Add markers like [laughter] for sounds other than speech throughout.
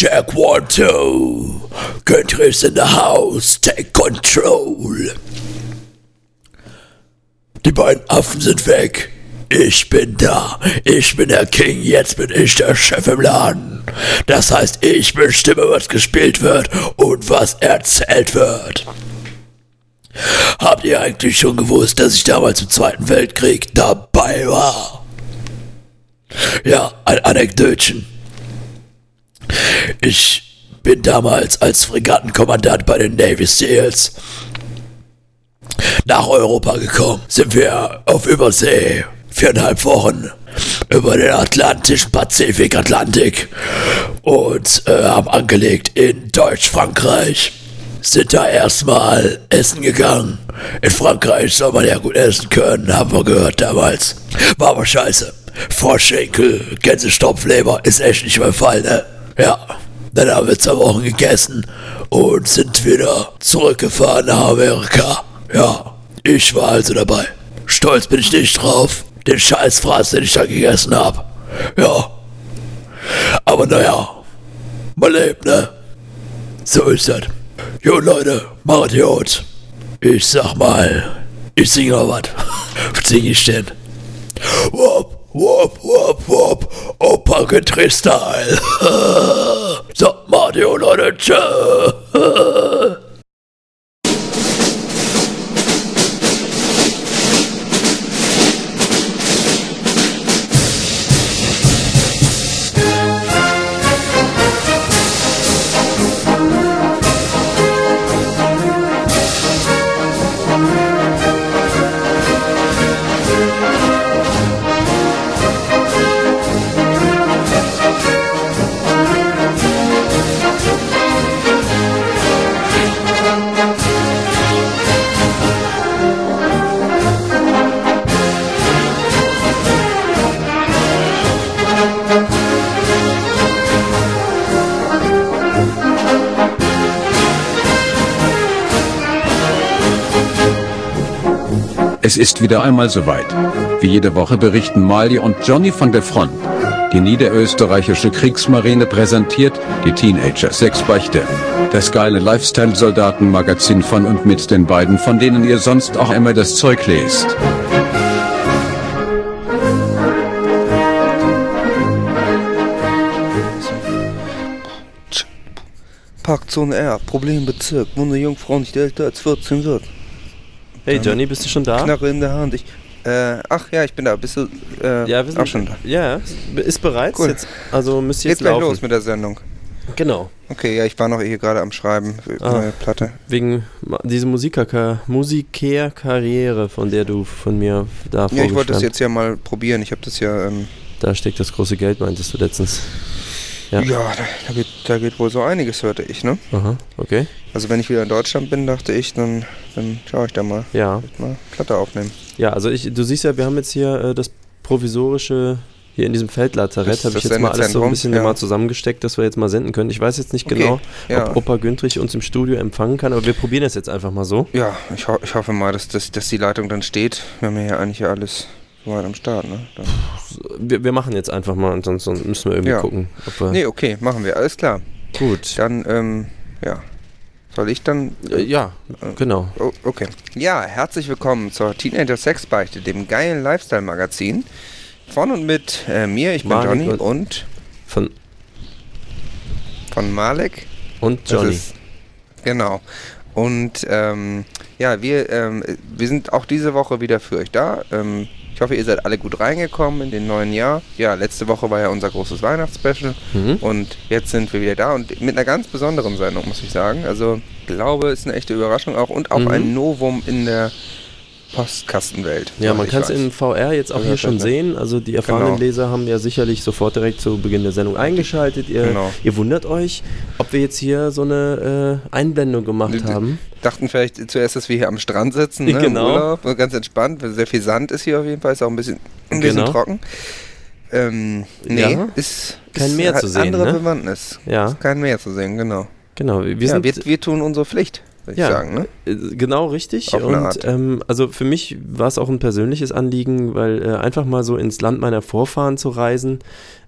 Check one, two. Countries in the house, take control. Die beiden Affen sind weg. Ich bin da. Ich bin der King. Jetzt bin ich der Chef im Laden. Das heißt, ich bestimme, was gespielt wird und was erzählt wird. Habt ihr eigentlich schon gewusst, dass ich damals im Zweiten Weltkrieg dabei war? Ja, ein Anekdötchen. Ich bin damals als Fregattenkommandant bei den Navy Seals nach Europa gekommen. Sind wir auf Übersee viereinhalb Wochen über den Atlantischen Pazifik, Atlantik und äh, haben angelegt in Deutsch-Frankreich. Sind da erstmal essen gegangen. In Frankreich soll man ja gut essen können, haben wir gehört damals. War aber scheiße. Vorschenkel, Gänsestopfleber ist echt nicht mein Fall, ne? Ja. Dann haben wir zwei Wochen gegessen und sind wieder zurückgefahren nach Amerika. Ja, ich war also dabei. Stolz bin ich nicht drauf. Den Scheißfraß, den ich da gegessen hab. Ja. Aber naja, man lebt, ne? So ist das. Jo Leute, macht gut. Ich sag mal, ich singe noch was. Was [laughs] sing ich denn? Wop, wop, wop, wop. Opa Style. so, macht gut, Leute. Tschö. [laughs] ist wieder einmal soweit. Wie jede Woche berichten Mali und Johnny von der Front. Die niederösterreichische Kriegsmarine präsentiert die Teenager Sexbeichte. Das geile Lifestyle-Soldaten-Magazin von und mit den beiden, von denen ihr sonst auch immer das Zeug lest. Parkzone R, Problembezirk, wo eine Jungfrau nicht älter als 14 wird. Hey Johnny, bist du schon da? Knarre in der Hand. Ich, äh, ach ja, ich bin da. Bist du äh, Ja, wir sind auch schon da? Ja, ist bereits Cool. jetzt. Also müsst ihr jetzt laufen. los mit der Sendung. Genau. Okay, ja, ich war noch hier gerade am Schreiben für Ah. neue Platte. Wegen ma- diese Musiker Musikerkarriere, von der du von mir da Ja, ich wollte das jetzt ja mal probieren. Ich habe das ja, ähm, Da steckt das große Geld, meintest du letztens. Ja. ja, da, geht, da geht wohl so einiges, hörte ich, ne? Aha, okay. Also wenn ich wieder in Deutschland bin, dachte ich, dann, dann schaue ich da mal. Ja. Vielleicht Mal Platte aufnehmen. Ja, also ich, du siehst ja, wir haben jetzt hier äh, das provisorische, hier in diesem Feldlazarett, Das- habe ich das jetzt mal alles so ein bisschen ja. mal zusammengesteckt, dass wir jetzt mal senden können. Ich weiß jetzt nicht Okay, genau, ja. ob Opa Güntrich uns im Studio empfangen kann, aber wir probieren es jetzt einfach mal so. Ja, ich, ho ich hoffe mal, dass, dass, dass die Leitung dann steht. Wir haben ja eigentlich ja alles soweit am Start, ne? Wir, wir machen jetzt einfach mal sonst müssen wir irgendwie Ja. gucken. Ob Nee, okay, machen wir. Alles klar. Gut. Dann, ähm, ja. Soll ich dann. Äh, ja, genau. Oh, okay. Ja, herzlich willkommen zur Teenager Sexbeichte, dem geilen Lifestyle-Magazin. Von und mit äh, mir, ich bin Malik Johnny und- und Von, von Malek. und Johnny. ist- genau. Und ähm, ja, wir, ähm, wir sind auch diese Woche wieder für euch da. Ähm, ich hoffe, ihr seid alle gut reingekommen in den neuen Jahr. Ja, letzte Woche war ja unser großes Weihnachtsspecial Mhm. und jetzt sind wir wieder da und mit einer ganz besonderen Sendung, muss ich sagen. Also, ich glaube, es ist eine echte Überraschung auch und auch Mhm. ein Novum in der Postkastenwelt. Ja, man kann es in VR jetzt auch Also hier schon ne? sehen. Also die erfahrenen Genau. Leser haben ja sicherlich sofort direkt zu Beginn der Sendung eingeschaltet. Ihr, Genau. ihr wundert euch, ob wir jetzt hier so eine äh, Einblendung gemacht haben. Dachten vielleicht zuerst, dass wir hier am Strand sitzen, ne, Genau. im Urlaub, ganz entspannt, weil sehr viel Sand ist hier auf jeden Fall, ist auch ein bisschen, ein bisschen Genau. trocken. Ähm, nee, Ja. ist, Kein ist, Meer hat zu sehen, andere ne? Bewandtnis. Ja. Ist kein Meer zu sehen, genau. Genau, wir ja, wir, wir tun unsere Pflicht, würde Ja. ich sagen. Ne? Äh, Genau richtig. Auf eine und Art. ähm, also für mich war es auch ein persönliches Anliegen, weil äh, einfach mal so ins Land meiner Vorfahren zu reisen,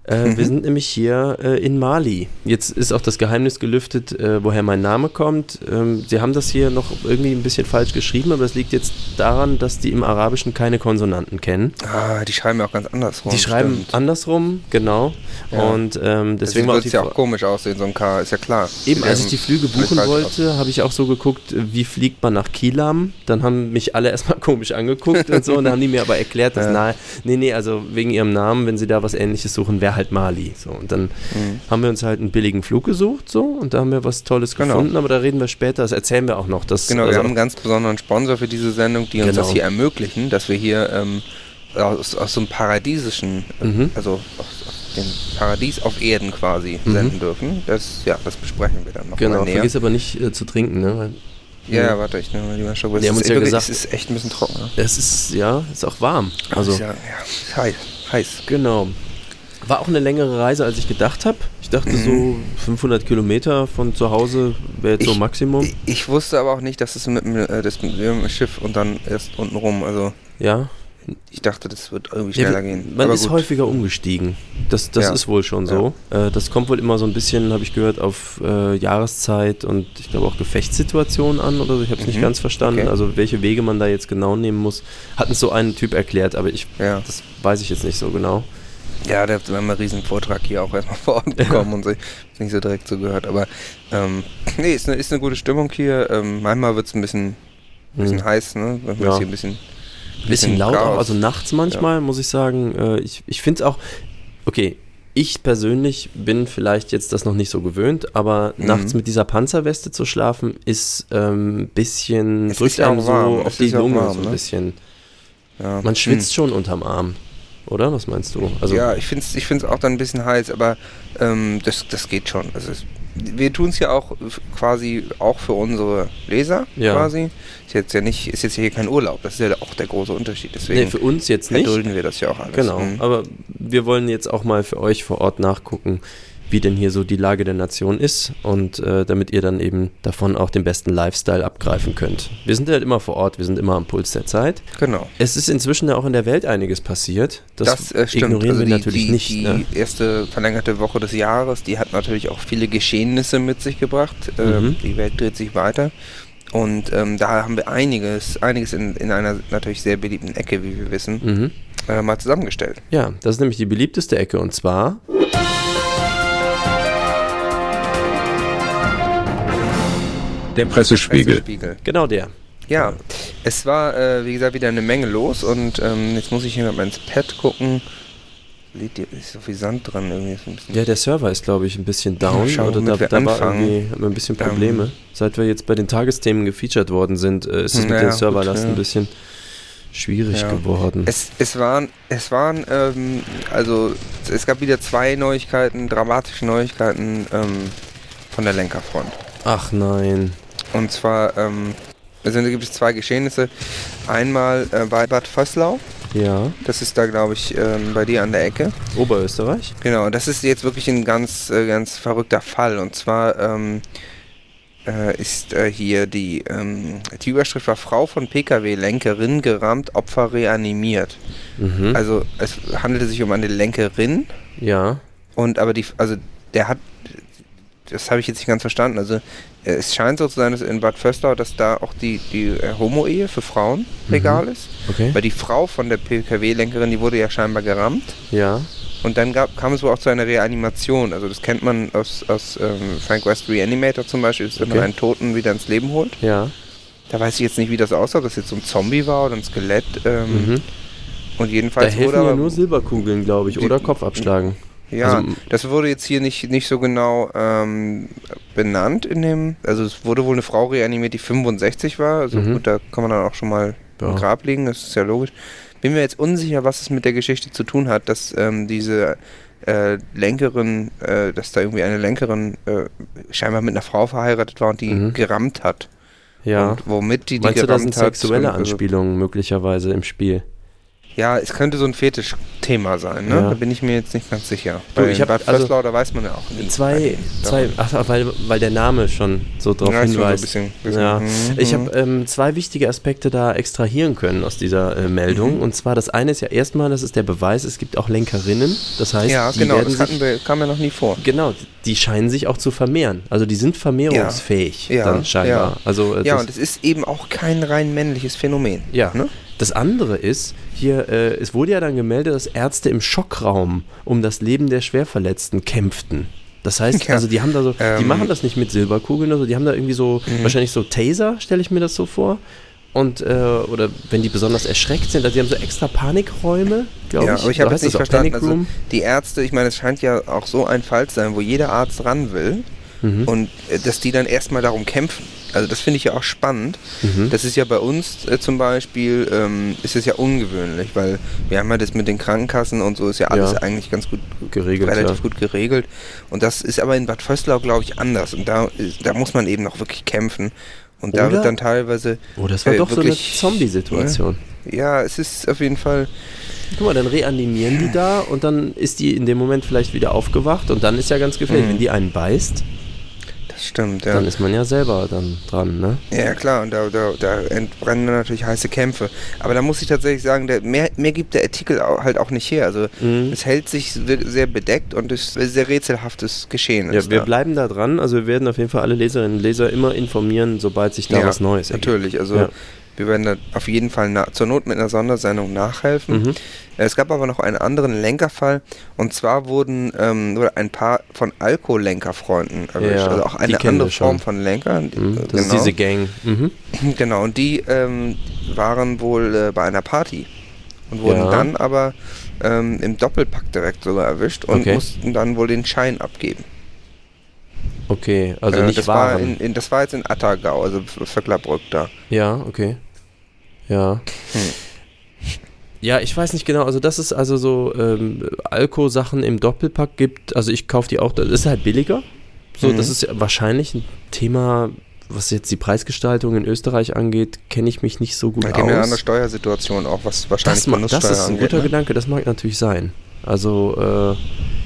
Äh, Mhm. Wir sind nämlich hier äh, in Mali. Jetzt ist auch das Geheimnis gelüftet, äh, woher mein Name kommt. Ähm, Sie haben das hier noch irgendwie ein bisschen falsch geschrieben, aber es liegt jetzt daran, dass die im Arabischen keine Konsonanten kennen. Ah, die schreiben ja auch ganz andersrum. Die schreiben stimmt. andersrum, genau. Ja. Und ähm, deswegen war auch wird die es ja auch komisch aussehen, so ein K, ist ja klar. Eben, als ich die Flüge buchen wollte, habe ich auch so geguckt, wie fliegt man nach Kilam. Dann haben mich alle [laughs] erstmal komisch angeguckt und so. Und dann haben die mir aber erklärt, dass, Ja. na, nee, nee, also wegen ihrem Namen, wenn sie da was ähnliches suchen, wäre halt Mali. So, und dann Mhm. haben wir uns halt einen billigen Flug gesucht, so, und da haben wir was Tolles Genau. gefunden, aber da reden wir später, das erzählen wir auch noch. Dass, Genau, also, wir haben einen ganz besonderen Sponsor für diese Sendung, die uns Genau. das hier ermöglichen, dass wir hier ähm, aus, aus so einem paradiesischen, äh, Mhm. also aus, aus dem Paradies auf Erden quasi Mhm. senden dürfen. Das, ja, das besprechen wir dann noch Genau, mal näher. vergiss aber nicht äh, zu trinken, ne? Weil Ja, ja, warte, ich nehme mal Schluck. weil Die haben ist uns ja wirklich- gesagt- Es ist echt ein bisschen trocken. Ne? es ist, ja, ist auch warm. Also, ja, ja, ist heiß. heiß. Genau. War auch eine längere Reise, als ich gedacht habe. Ich dachte so 500 Kilometer von zu Hause wäre jetzt so Ich- Maximum. Ich, ich wusste aber auch nicht, dass es mit, dem, äh, das mit dem Schiff und dann erst unten rum. Also ja. ich dachte, das wird irgendwie Ja, schneller wir- gehen. Man aber ist gut. häufiger umgestiegen. Das, das Ja. ist wohl schon so. Äh, das kommt wohl immer so ein bisschen, habe ich gehört, auf äh, Jahreszeit und ich glaube auch Gefechtssituationen an oder so. Ich habe es nicht Mhm. ganz verstanden. Okay. Also welche Wege man da jetzt genau nehmen muss, hat uns so ein Typ erklärt, aber ich, Ja. das weiß ich jetzt nicht so genau. Ja, der hat einen riesen Vortrag hier auch erstmal [laughs] vor Ort bekommen und so. Ist nicht so direkt zugehört. Aber ähm, nee, ist eine, ist eine gute Stimmung hier. Ähm, manchmal wird es ein bisschen, bisschen Hm. heiß, ne? Wenn Ja. es hier ein bisschen. bisschen laut auch, also nachts manchmal, muss ich sagen. Äh, ich ich finde es auch, okay, ich persönlich bin vielleicht jetzt das noch nicht so gewöhnt, aber Mhm. nachts mit dieser Panzerweste zu schlafen ist ein bisschen, Es drückt ist ja einem so warm, auf es die ist ja Lunge warm, so ein ne? bisschen. Ja. Man schwitzt schon unterm Arm, oder? Was meinst du? Also, ja, ich finde es ich find's auch dann ein bisschen heiß, aber ähm, das, das geht schon. Also es, wir tun es ja auch quasi auch für unsere Leser Ja. quasi. Ist jetzt ja nicht, ist jetzt hier kein Urlaub. Das ist ja auch der große Unterschied. Deswegen nee, für uns jetzt nicht. erdulden wir das ja auch alles. Genau, Mhm. aber wir wollen jetzt auch mal für euch vor Ort nachgucken, wie denn hier so die Lage der Nation ist und äh, damit ihr dann eben davon auch den besten Lifestyle abgreifen könnt. Wir sind halt immer vor Ort, wir sind immer am Puls der Zeit. Genau. Es ist inzwischen ja auch in der Welt einiges passiert. Das, Das, äh, ignorieren also wir die, natürlich die, nicht. Die ne? erste verlängerte Woche des Jahres, die hat natürlich auch viele Geschehnisse mit sich gebracht. Ähm, Mhm. Die Welt dreht sich weiter. Und ähm, da haben wir einiges, einiges in, in einer natürlich sehr beliebten Ecke, wie wir wissen, Mhm. äh, mal zusammengestellt. Ja, das ist nämlich die beliebteste Ecke und zwar Der Pressespiegel. Pressespiegel. genau der. Ja, es war, äh, wie gesagt, wieder eine Menge los und ähm, jetzt muss ich hier mal ins Pad gucken. Liegt hier ist so viel Sand dran irgendwie. Ist ein bisschen Ja, der Server ist, glaube ich, ein bisschen down. schauen, oder da, wir da war irgendwie, hat man ein bisschen Ähm, Probleme. Seit wir jetzt bei den Tagesthemen gefeatured worden sind, äh, ist es mit Naja, den gut, Serverlasten ja. ein bisschen schwierig Ja. geworden. Es, es waren, es waren, ähm, also es gab wieder zwei Neuigkeiten, dramatische Neuigkeiten ähm, von der Lenkerfront. Ach nein. Und zwar, ähm, also da gibt es zwei Geschehnisse. Einmal äh, bei Bad Vöslau, Ja, das ist da glaube ich ähm, bei dir an der Ecke. Oberösterreich? Genau, das ist jetzt wirklich ein ganz, äh, ganz verrückter Fall. Und zwar ähm, äh, ist äh, hier die, ähm, die Überschrift war Frau von Pkw-Lenkerin gerammt, Opfer reanimiert. Mhm. Also es handelte sich um eine Lenkerin ja. und aber die, also der hat, das habe ich jetzt nicht ganz verstanden. Also äh, es scheint so zu sein, dass in Bad Vöslau, dass da auch die, die äh, Homo-Ehe für Frauen legal ist. Okay. Weil die Frau von der Pkw-Lenkerin, die wurde ja scheinbar gerammt. Ja. Und dann gab, kam es wohl auch zu einer Reanimation. Also das kennt man aus, aus ähm, Frank West Reanimator zum Beispiel, dass wenn man Okay. einen Toten wieder ins Leben holt. Ja. Da weiß ich jetzt nicht, wie das aussah, ob das jetzt so ein Zombie war oder ein Skelett. Ähm, Mhm. Und Da jedenfalls helfen wurde ja aber, nur Silberkugeln, glaube ich, Die- oder Kopfabschlagen. Ja, also- das wurde jetzt hier nicht, nicht so genau ähm, benannt in dem, also es wurde wohl eine Frau reanimiert, die 65 war. Also Mhm. gut, da kann man dann auch schon mal Ja. im Grab liegen, das ist ja logisch. Bin mir jetzt unsicher, was es mit der Geschichte zu tun hat, dass ähm, diese äh, Lenkerin, äh, dass da irgendwie eine Lenkerin äh, scheinbar mit einer Frau verheiratet war und die Mhm. gerammt hat. Ja. Und womit die die Meinst du, da gerammt sind sexuelle also, Anspielungen möglicherweise im Spiel? Ja, es könnte so ein Fetischthema sein, ne? Ja. Da bin ich mir jetzt nicht ganz sicher. Du, Bei ich hab- Bad also da weiß man ja auch nicht. Zwei, zwei, ach, weil, weil der Name schon so drauf Ja, so hinweist. bisschen- ja. mhm, Ich habe ähm, zwei wichtige Aspekte da extrahieren können aus dieser äh, Meldung. Mhm. Und zwar das eine ist ja erstmal, das ist der Beweis, es gibt auch Lenkerinnen. Das heißt, Ja, die genau, werden das hatten sich, wir, kam ja noch nie vor. genau, die scheinen sich auch zu vermehren. Also die sind vermehrungsfähig Ja, dann scheinbar. ja. Also äh, Ja, das, und es ist eben auch kein rein männliches Phänomen. Ja. Ne? Das andere ist, hier, äh, es wurde ja dann gemeldet, dass Ärzte im Schockraum um das Leben der Schwerverletzten kämpften. Das heißt, Ja, also die haben da so, die ähm, machen das nicht mit Silberkugeln oder so, die haben da irgendwie so, Mhm. wahrscheinlich so Taser, stelle ich mir das so vor. Und, äh, oder wenn die besonders erschreckt sind, also die haben so extra Panikräume, glaube Ja, ich. aber ich habe nicht das auch verstanden, also die Ärzte, ich meine, es scheint ja auch so ein Fall zu sein, wo jeder Arzt ran will Mhm. und äh, dass die dann erstmal darum kämpfen. Also das finde ich ja auch spannend. Mhm. Das ist ja bei uns äh, zum Beispiel, ähm, ist es ja ungewöhnlich, weil wir haben ja das mit den Krankenkassen und so ist ja alles Ja. eigentlich ganz gut Geregelt, relativ ja. gut geregelt. Und das ist aber in Bad Vöslau, glaube ich, anders. Und da, ist- da muss man eben noch wirklich kämpfen. Und da Oder- wird dann teilweise. Oh, das war äh, doch so eine wirklich- Zombie-Situation. Ja, es ist auf jeden Fall. Guck mal, dann reanimieren die da und dann ist die in dem Moment vielleicht wieder aufgewacht und dann ist ja ganz gefährlich. Mhm. Wenn die einen beißt, stimmt, ja. dann ist man ja selber dann dran, ne? Ja klar, und da, da, da entbrennen natürlich heiße Kämpfe. Aber da muss ich tatsächlich sagen, der, mehr, mehr gibt der Artikel halt auch nicht her. Also Mhm. es hält sich sehr bedeckt und es ist sehr rätselhaftes Geschehen. Ja, wir da. bleiben da dran. Also wir werden auf jeden Fall alle Leserinnen und Leser immer informieren, sobald sich da Ja, was Neues ergibt. Natürlich, also Ja. Wir werden da auf jeden Fall na, zur Not mit einer Sondersendung nachhelfen. Mhm. Es gab aber noch einen anderen Lenkerfall und zwar wurden ähm, ein paar von Alkoholenkerfreunden erwischt. Ja, also auch eine andere. Form von Lenker. Mhm. Äh, Das ist diese Gang. Mhm. [clears throat] Genau, und die ähm, waren wohl äh, bei einer Party und wurden Ja. dann aber ähm, im Doppelpack direkt sogar erwischt und Okay. mussten dann wohl den Schein abgeben. Okay, also Äh, nicht das war, waren. in, in, das war jetzt in Attergau, also Vöcklerbrück da. ja, okay. Ja. Hm. Ja, ich weiß nicht genau. Also, dass es also so ähm, Alko-Sachen im Doppelpack gibt. Also, ich kaufe die auch. Das ist halt billiger. So, Mhm. das ist ja wahrscheinlich ein Thema, was jetzt die Preisgestaltung in Österreich angeht, kenne ich mich nicht so gut Da aus. gehen wir eine andere Steuersituation auch, was wahrscheinlich Das, ma- das ist ein angeht, guter ne? Gedanke, das mag natürlich sein. Also, äh,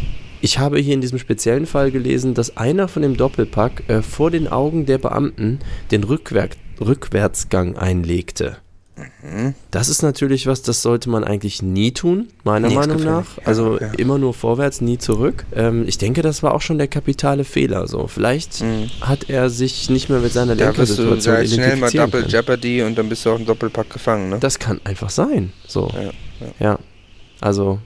ich habe hier in diesem speziellen Fall gelesen, dass einer von dem Doppelpack äh, vor den Augen der Beamten den Rückwer Rückwärtsgang einlegte. Mhm. Das ist natürlich was, das sollte man eigentlich nie tun, meiner ist Meinung nach. Ja, Also ja. immer nur vorwärts, nie zurück. Ähm, ich denke, das war auch schon der kapitale Fehler. So, vielleicht Mhm. hat er sich nicht mehr mit seiner Lenkersituation sehr schnell mal Double können. Jeopardy und dann bist du auch im Doppelpack gefangen, ne? Das kann einfach sein. So. Ja, Ja. Also,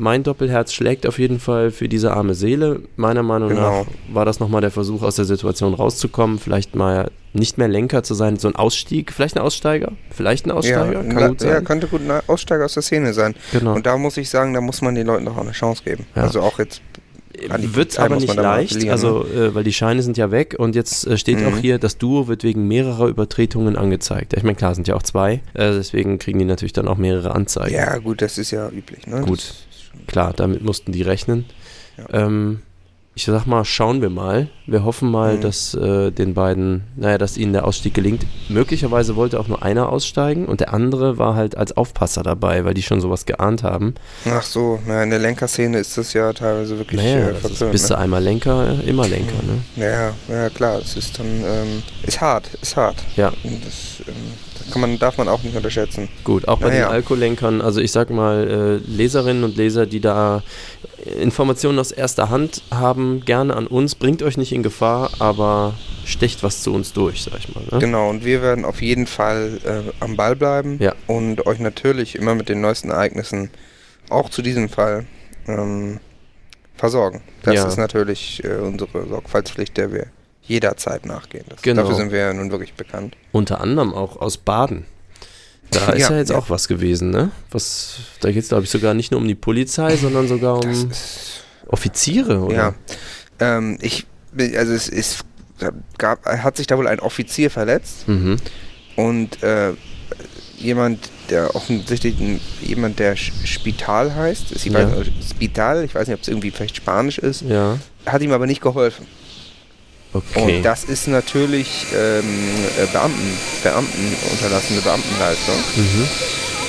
mein Doppelherz schlägt auf jeden Fall für diese arme Seele. Meiner Meinung Genau. nach war das nochmal der Versuch, aus der Situation rauszukommen. Vielleicht mal nicht mehr Lenker zu sein, so ein Ausstieg, vielleicht ein Aussteiger, vielleicht ein Aussteiger, ja, kann na- gut sein. ja, könnte gut ein Aussteiger aus der Szene sein. genau. Und da muss ich sagen, da muss man den Leuten doch auch eine Chance geben. Ja. Also auch jetzt an die Wird Polizei aber nicht leicht, also äh, weil die Scheine sind ja weg und jetzt äh, steht auch Mhm. hier, das Duo wird wegen mehrerer Übertretungen angezeigt. Ich meine, klar, sind ja auch zwei, äh, deswegen kriegen die natürlich dann auch mehrere Anzeigen. Ja, gut, das ist ja üblich. Ne? Gut. Klar, damit mussten die rechnen. Ja. Ähm, ich sag mal, schauen wir mal. Wir hoffen mal, Mhm. dass äh, den beiden, naja, dass ihnen der Ausstieg gelingt. Möglicherweise wollte auch nur einer aussteigen und der andere war halt als Aufpasser dabei, weil die schon sowas geahnt haben. Ach so, na, in der Lenkerszene ist das ja teilweise wirklich naja, äh, ist, verpönt. bist du ne? einmal Lenker, immer Lenker, ne? Ja, ja, klar, es ist dann, ähm, ist hart, ist hart. Ja. Das, ähm, kann man, darf man auch nicht unterschätzen. Gut, auch bei Naja. den Alkoholenkern, also ich sag mal, äh, Leserinnen und Leser, die da Informationen aus erster Hand haben, gerne an uns, bringt euch nicht in Gefahr, aber stecht was zu uns durch, sag ich mal. Ne? Genau, und wir werden auf jeden Fall äh, am Ball bleiben Ja. und euch natürlich immer mit den neuesten Ereignissen, auch zu diesem Fall, ähm, versorgen. Das Ja. ist natürlich äh, unsere Sorgfaltspflicht, der wir jederzeit nachgehen. Das, Genau. Dafür sind wir ja nun wirklich bekannt. Unter anderem auch aus Baden. Da [laughs] ist Ja, ja jetzt ja. auch was gewesen, ne? Was, da geht es, glaube ich, sogar nicht nur um die Polizei, sondern sogar um Offiziere, oder? Ja, ähm, ich, also es ist, gab, hat sich da wohl ein Offizier verletzt Mhm. und äh, jemand, der offensichtlich jemand, der Spital heißt, ist, ich Ja. weiß, Spital, ich weiß nicht, ob es irgendwie vielleicht Spanisch ist, Ja, hat ihm aber nicht geholfen. Okay. Und das ist natürlich ähm, äh, Beamten, Beamten unterlassene Beamtenleistung. mhm.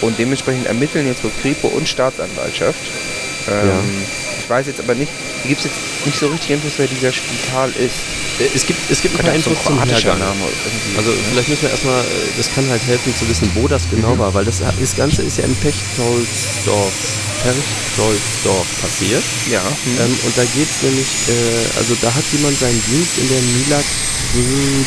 Und dementsprechend ermitteln jetzt wohl Kripo und Staatsanwaltschaft. Ähm, Ich weiß jetzt aber nicht, gibt es jetzt nicht so richtig Infos, wer dieser Spital ist. Äh, Es gibt, es gibt ein paar so Infos ein zum Hergang. Also vielleicht müssen wir erstmal, äh, das kann halt helfen zu wissen, wo das genau war, weil das, das Ganze ist ja in Pechtoldsdorf, Pechtoldsdorf passiert. ja. hm. Ähm, und da geht es nämlich, äh, also da hat jemand seinen Dienst in der Milak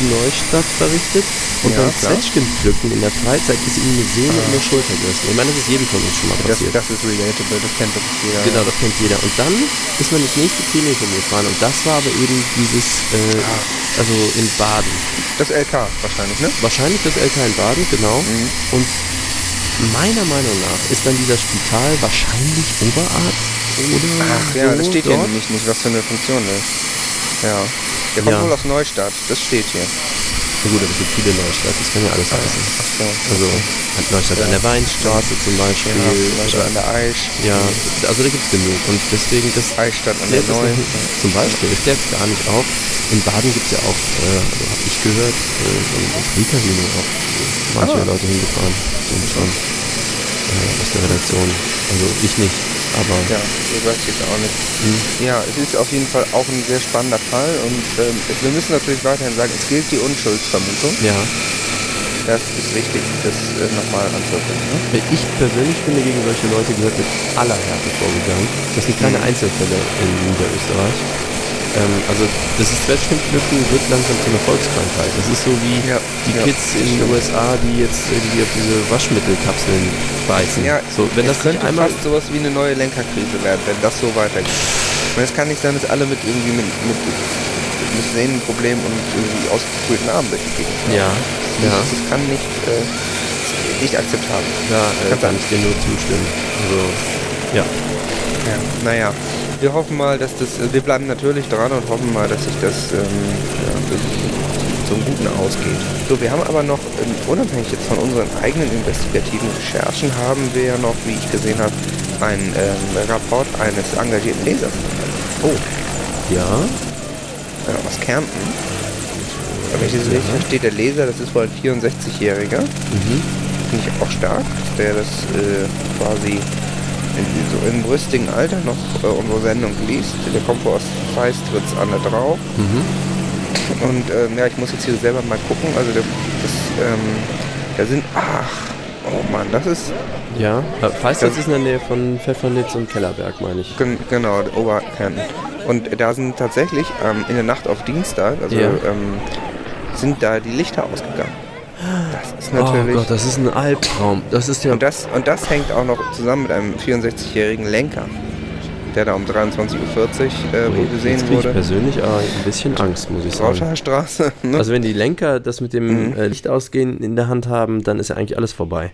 Neustadt verrichtet und Ja, beim. Zwetschgenpflücken in der Freizeit ist ihm eine Sehne in der Schulter gerissen. Ich meine, das ist jedem von uns schon mal das, passiert. das ist relatable, das kennt wirklich jeder. Genau, das kennt jeder. Und dann ist man ins nächste Klinikum gefahren und das war aber eben dieses, äh, also in Baden. Das LK wahrscheinlich, ne? Wahrscheinlich das LK in Baden, genau. Mhm. Und meiner Meinung nach ist dann dieser Spital wahrscheinlich Oberarzt oder Ach ja, so das steht hier dort. nämlich nicht, was für eine Funktion das ist. Ja. Der kommt Ja. wohl aus Neustadt, das steht hier. Na gut, aber es gibt viele Neustadt, das kann ja alles heißen. Ach so. Also halt Neustadt an der Weinstraße zum Beispiel. Ja, Neustadt oder- an der Aisch. ja, also da gibt es genug. Und deswegen, das Eichstadt an der Neuen. zum Beispiel, das klärt gar nicht auf. In Baden gibt es ja auch, äh, gehört, äh, ein Free-Casino auch. Manche Ah. Leute hingefahren sind schon äh, aus der Redaktion. Also ich nicht, aber Ja, so weiß ich jetzt auch nicht. hm, Ja, es ist auf jeden Fall auch ein sehr spannender Fall und ähm, wir müssen natürlich weiterhin sagen, es gilt die Unschuldsvermutung. ja. Das ist wichtig, das äh, nochmal anzubringen. Ne? Ich persönlich finde, gegen solche Leute gehört mit aller Härte vorgegangen. Das sind keine Mhm. Einzelfälle in Niederösterreich. Ähm, also das ist Zwetschgenpflücken wird langsam zu einer Volkskrankheit. Das ist so wie Ja, die ja, Kids in den. USA, die jetzt irgendwie auf diese Waschmittelkapseln beißen. Ja, so, wenn das könnte einmal fast sowas wie eine neue Lenkerkrise werden, wenn das so weitergeht. Und es kann nicht sein, dass alle mit irgendwie mit, mit, mit Sehnenproblemen und irgendwie ausgekühlten Armen durch die Gegend ja, ja, Das, das kann nicht, äh, nicht akzeptabel. da äh, Kann kann ich dir nur zustimmen. Also ja, Ja, naja. Wir hoffen mal, dass das, äh, wir bleiben natürlich dran und hoffen mal, dass sich das ähm, ja, zum Guten ausgeht. So, wir haben aber noch, ähm, unabhängig jetzt von unseren eigenen investigativen Recherchen, haben wir ja noch, wie ich gesehen habe, einen ähm, Rapport eines engagierten Lesers. Oh, ja, äh, aus Kärnten. Aber wenn ich das richtig verstehe, der Leser, das ist wohl ein 64-Jähriger. mhm. Finde ich auch stark, der das äh, quasi so im rüstigen Alter noch äh, unsere Sendung liest. Der kommt wohl aus Feistritz an der Drau. Mhm. Und ähm, ja, ich muss jetzt hier selber mal gucken. Also der, das, ähm, da sind, ach, oh Mann, das ist, ja. Äh, Feistritz Das- ist in der Nähe von Pfeffernitz und Kellerberg, meine ich. gen, genau, der Oberkärnten. Und da sind tatsächlich ähm, in der Nacht auf Dienstag, also Ja. ähm, sind da die Lichter ausgegangen. Das ist Oh natürlich... Gott, das ist ein Albtraum. Das ist ja Und das, und das hängt auch noch zusammen mit einem 64-jährigen Lenker, der da um 23.40 Uhr äh, Jetzt gesehen ich wurde. persönlich aber ein bisschen Angst, muss ich sagen. Rauschenstraße. [laughs] Ne? Also wenn die Lenker das mit dem Mhm. äh, Licht ausgehen in der Hand haben, dann ist ja eigentlich alles vorbei.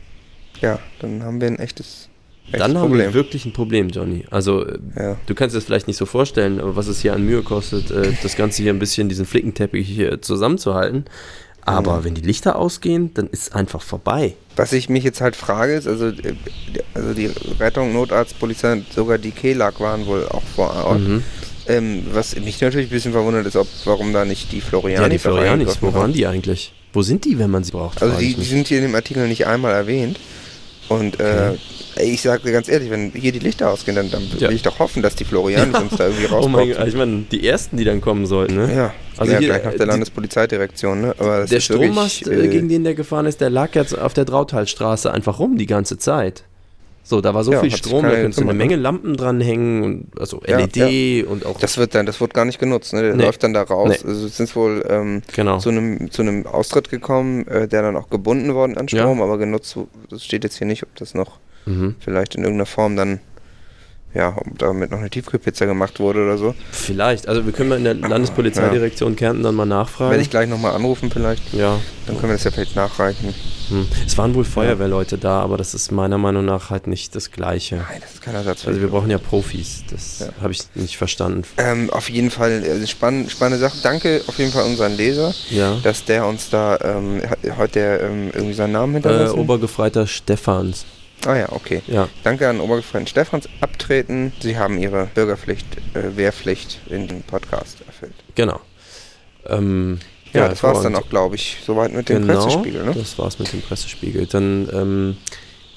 ja, dann haben wir ein echtes, echtes Dann haben Problem. wir wirklich ein Problem, Johnny. Also äh, ja. du kannst es vielleicht nicht so vorstellen, aber was es hier an Mühe kostet, äh, das Ganze hier ein bisschen, diesen Flickenteppich hier zusammenzuhalten. Aber Mhm. wenn die Lichter ausgehen, dann ist es einfach vorbei. Was ich mich jetzt halt frage, ist, also, äh, also die Rettung, Notarzt, Polizei, sogar die KELAG waren wohl auch vor Ort. Mhm. Ähm, was mich natürlich ein bisschen verwundert ist, ob, warum da nicht die Floriani Ja, die Florianis, wo waren die eigentlich? Wo sind die, wenn man sie braucht? Also die, die sind hier in dem Artikel nicht einmal erwähnt. Und äh, ich sage dir ganz ehrlich, wenn hier die Lichter ausgehen, dann, dann Ja. will ich doch hoffen, dass die Florianis uns da irgendwie Oh mein Gott, ich meine, die ersten, die dann kommen sollten, ne? Ja, Also ja hier, gleich nach äh, der die- Landespolizeidirektion, ne? Aber Der ist wirklich, Strommast, äh, äh, gegen den der gefahren ist, der lag jetzt auf der Drautalstraße einfach rum die ganze Zeit. So, da war so Ja, viel Strom, da könntest du eine gekümmert, Menge Lampen dranhängen, und, also Ja, LED und auch. Das wird dann, das wird gar nicht genutzt, ne? Der Nee. läuft dann da raus. Nee. Also es sind wohl ähm, genau. zu einem zu einem Austritt gekommen, äh, der dann auch gebunden worden an Ja. Strom, aber genutzt, das steht jetzt hier nicht, ob das noch Mhm. vielleicht in irgendeiner Form dann, ja, ob damit noch eine Tiefkühlpizza gemacht wurde oder so. Vielleicht. Also wir können mal in der Landespolizeidirektion Kärnten dann mal nachfragen. Werde ich gleich nochmal anrufen vielleicht, ja. dann können wir das ja vielleicht nachreichen. Hm. Es waren wohl Feuerwehrleute da, aber das ist meiner Meinung nach halt nicht das Gleiche. Nein, das ist kein Ersatz. Also wir brauchen ja Profis. Das Ja. habe ich nicht verstanden. ähm, auf jeden Fall äh, spann, spannende Sache. Danke auf jeden Fall unseren Leser, Ja. dass der uns da ähm, hat heute ähm, irgendwie seinen Namen Äh, hinterlassen. Obergefreiter Stephans. Ah ja, okay. Ja. Danke an Obergefreiten Stefans. Abtreten. Sie haben Ihre Bürgerpflicht, äh, Wehrpflicht in dem Podcast erfüllt. Genau. Ähm, Ja, das war es dann auch, glaube ich, soweit mit dem genau, Pressespiegel. Ne? Das war's mit dem Pressespiegel. Dann ähm,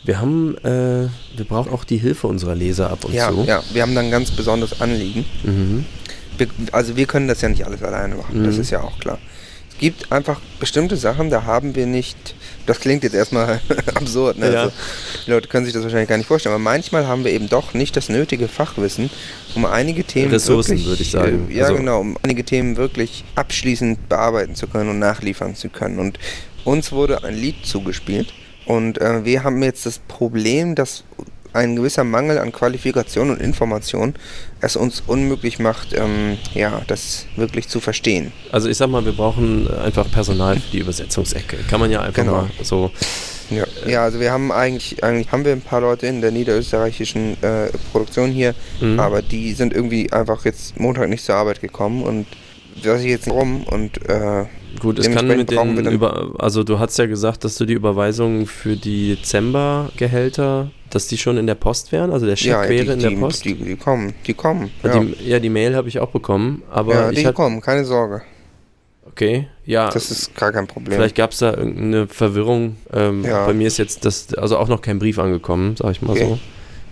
Wir haben, äh, wir brauchen auch die Hilfe unserer Leser ab und Ja, zu. ja, wir haben dann ein ganz besonderes Anliegen. Mhm. Wir, also wir können das ja nicht alles alleine machen, das Mhm. ist ja auch klar. Es gibt einfach bestimmte Sachen, da haben wir nicht, das klingt jetzt erstmal [laughs] absurd, ne? Ja. also, die Leute können sich das wahrscheinlich gar nicht vorstellen, aber manchmal haben wir eben doch nicht das nötige Fachwissen, um einige Themen Ressourcen, wirklich, würde ich sagen. Äh, ja Also- genau, um einige Themen wirklich abschließend bearbeiten zu können und nachliefern zu können. Und uns wurde ein Lied zugespielt und äh, wir haben jetzt das Problem, dass ein gewisser Mangel an Qualifikation und Information es uns unmöglich macht, ähm, ja, das wirklich zu verstehen. Also ich sag mal, wir brauchen einfach Personal für die Übersetzungsecke. Kann man ja einfach Genau. mal so. Ja, ja, also wir haben eigentlich, eigentlich haben wir ein paar Leute in der niederösterreichischen äh, Produktion hier, Mhm. aber die sind irgendwie einfach jetzt Montag nicht zur Arbeit gekommen und weiß ich jetzt nicht warum und äh, Gut, es kann mit den über, also du hast ja gesagt, dass du die Überweisungen für die Dezembergehälter, dass die schon in der Post wären, also der Scheck ja, wäre die, in der die, Post. Die, die kommen, die kommen. ja. Ja, Die, ja, die Mail habe ich auch bekommen, aber ja die kommen, keine Sorge. okay, ja, Das ist gar kein Problem. vielleicht gab es da irgendeine Verwirrung. Ähm. Bei mir ist jetzt das, also auch noch kein Brief angekommen, sag ich mal Okay. so.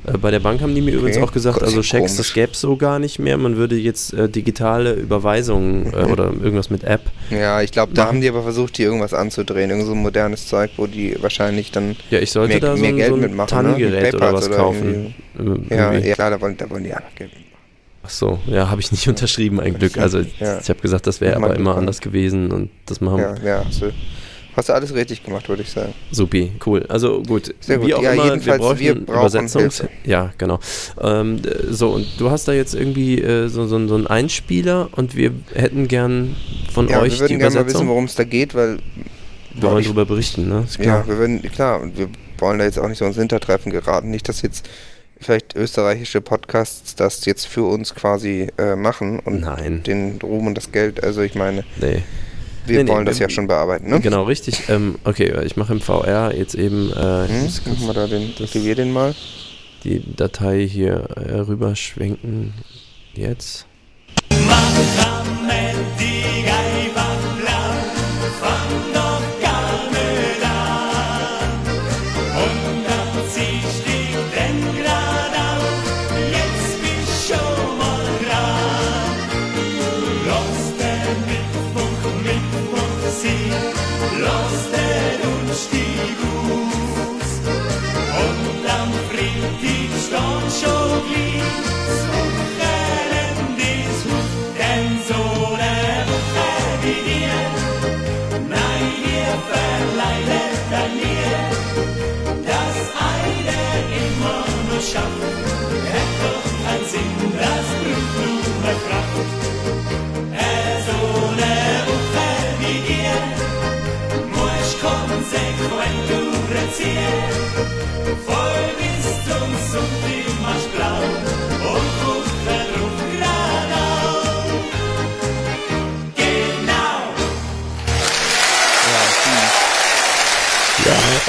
Äh, Bei der Bank haben die mir übrigens Okay. auch gesagt, also Schecks, das gäbe es so gar nicht mehr. Man würde jetzt äh, digitale Überweisungen äh, oder irgendwas mit App. ja, ich glaube, da haben die aber versucht, hier irgendwas anzudrehen. Irgend so ein modernes Zeug, wo die wahrscheinlich dann Ja, ich sollte mehr, da so, mehr ein- Geld so ein mitmachen. ne? Mit TAN-Gerät oder was kaufen. irgendwie. Äh, Ja, irgendwie. ja, klar, da wollen, da wollen die einfach Geld mitmachen. Ach so, ja, habe ich nicht [laughs] unterschrieben, ein Glück. Also Ja. ich habe gesagt, das wäre aber immer ja. anders gewesen und das machen Ja, ja, hast du, hast du alles richtig gemacht, würde ich sagen. Supi, cool. Also gut, Sehr gut. wie auch Ja, immer, wir jedenfalls, brauchen, wir brauchen Übersetzungs... Hilfe. Ja, genau. Ähm, so, und du hast da jetzt irgendwie äh, so, so, so einen Einspieler und wir hätten gern von Ja, euch wir würden die gerne mal Übersetzung. wissen, worum es da geht, weil wir wollen darüber berichten, ne? Ist Ja, klar. wir würden, klar, und wir wollen da jetzt auch nicht so ins Hintertreffen geraten. Nicht, dass jetzt vielleicht österreichische Podcasts das jetzt für uns quasi äh, machen und Nein. den Ruhm und das Geld. Also ich meine, Nee. Wir Nee, nee, wollen das wir- ja schon bearbeiten, ne? Genau, richtig. Ähm, okay, ich mache im VR jetzt eben äh, Hm? Machen wir da den, das- aktivier den mal. die Datei hier äh, rüberschwenken. Jetzt. Ja,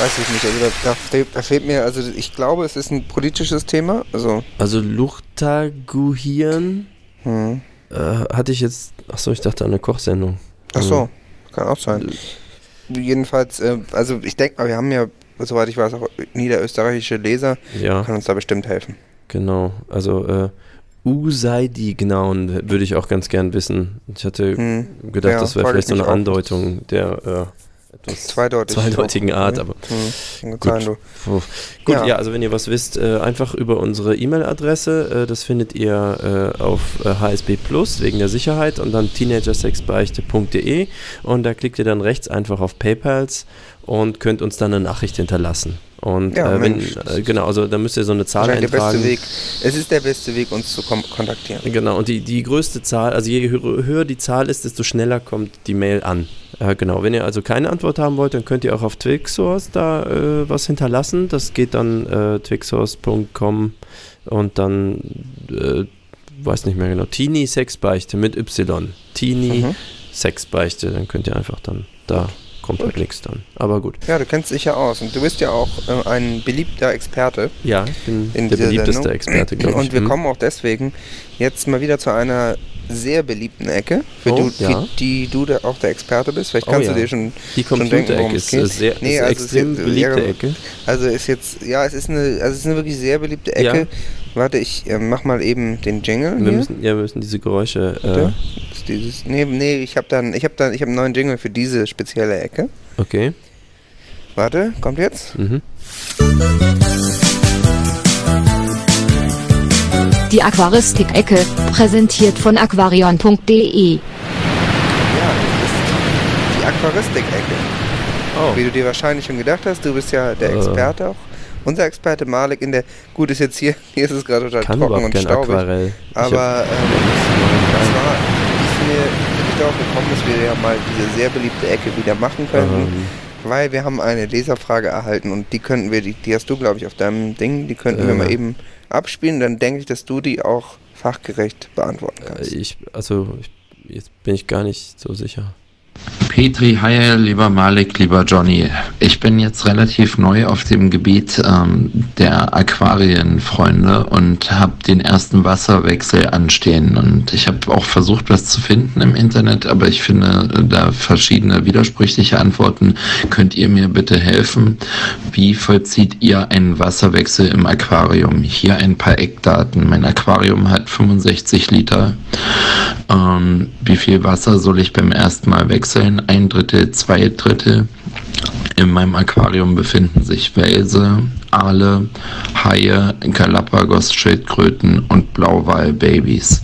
weiß ich nicht. Also da, da, fehlt, da fehlt mir, also ich glaube, es ist ein politisches Thema. Also, Also Luchtaguhieren hm. äh, hatte ich jetzt. Achso, ich dachte an eine Kochsendung. ach so, kann auch sein. Äh. Jedenfalls, äh, also ich denke mal, wir haben ja, soweit ich weiß, auch niederösterreichische Leser, Ja, kann uns da bestimmt helfen. genau. Also äh, Usaidi Gnauen würde ich auch ganz gern wissen. Ich hatte Hm. gedacht, Ja, das wäre vielleicht so eine. Andeutung der äh, Zweideutig. zweideutigen Art, aber Hm. Kann gut Gut. ja. Ja. also wenn ihr was wisst, äh, einfach über unsere E-Mail-Adresse, äh, das findet ihr äh, auf HSB Plus wegen der Sicherheit und dann teenagersexbeichte.de und da klickt ihr dann rechts einfach auf PayPals und könnt uns dann eine Nachricht hinterlassen. Und Ja, äh, wenn, Mensch. äh, genau, also da müsst ihr so eine Zahl Wahrscheinlich der beste eintragen. Weg. Es ist der beste Weg, uns zu kontaktieren. Genau, und die, die größte Zahl, also je höher die Zahl ist, desto schneller kommt die Mail an. Äh, genau, wenn ihr also keine Antwort haben wollt, dann könnt ihr auch auf Twixsource da äh, was hinterlassen. Das geht dann äh, twixsource.com und dann, äh, weiß nicht mehr genau, Teenie Sexbeichte mit Y. Teenie Mhm. Sexbeichte, dann könnt ihr einfach dann, da kommt halt nichts dann. Aber gut. Ja, du kennst dich ja aus und du bist ja auch äh, ein beliebter Experte Ja, ich bin in der beliebteste Sendung. Experte, glaube [clears throat] ich. Und wir Hm. kommen auch deswegen jetzt mal wieder zu einer sehr beliebten Ecke, für, Oh, du, ja. für die du da auch der Experte bist. Vielleicht Oh, kannst ja. du dir schon Die schon denken, worum es geht. äh, sehr Nee, also extrem es ist- beliebte ja, Ecke. Also ist jetzt, ja, es ist eine, also es ist eine wirklich sehr beliebte Ecke. Warte, ich äh, mach mal eben den Jingle Wir hier. müssen, ja, wir müssen diese Geräusche. Bitte? Äh, Ist dieses, nee, nee, ich habe dann, ich habe dann, ich habe einen neuen Jingle für diese spezielle Ecke. okay. Warte, kommt jetzt? Mhm. Die Aquaristik-Ecke, präsentiert von aquarion.de. Ja, das ist die Aquaristik-Ecke. Oh. Wie du dir wahrscheinlich schon gedacht hast, du bist ja der Äh. Experte auch. Unser Experte Malik in der, gut ist jetzt hier, hier ist es gerade total Kann trocken und staubig. Aquarell. Aber ähm, das war, ist mir wirklich darauf gekommen, dass wir ja mal diese sehr beliebte Ecke wieder machen könnten. Ähm, Weil wir haben eine Leserfrage erhalten und die könnten wir, die, die hast du glaube ich auf deinem Ding, die könnten wir Äh. mal eben abspielen. Dann denke ich, dass du die auch fachgerecht beantworten äh, kannst. ich, also, ich, jetzt bin ich gar nicht so sicher. Petri, hi, lieber Malik, lieber Johnny. Ich bin jetzt relativ neu auf dem Gebiet ähm, der Aquarienfreunde und habe den ersten Wasserwechsel anstehen. Und ich habe auch versucht, was zu finden im Internet, aber ich finde da verschiedene widersprüchliche Antworten. Könnt ihr mir bitte helfen? Wie vollzieht ihr einen Wasserwechsel im Aquarium? Hier ein paar Eckdaten. Mein Aquarium hat 65 Liter. Ähm, wie viel Wasser soll ich beim ersten Mal wechseln? Ein Drittel, zwei Drittel. In meinem Aquarium befinden sich Welse, Aale, Haie, Galapagos-Schildkröten und Blauwalbabys.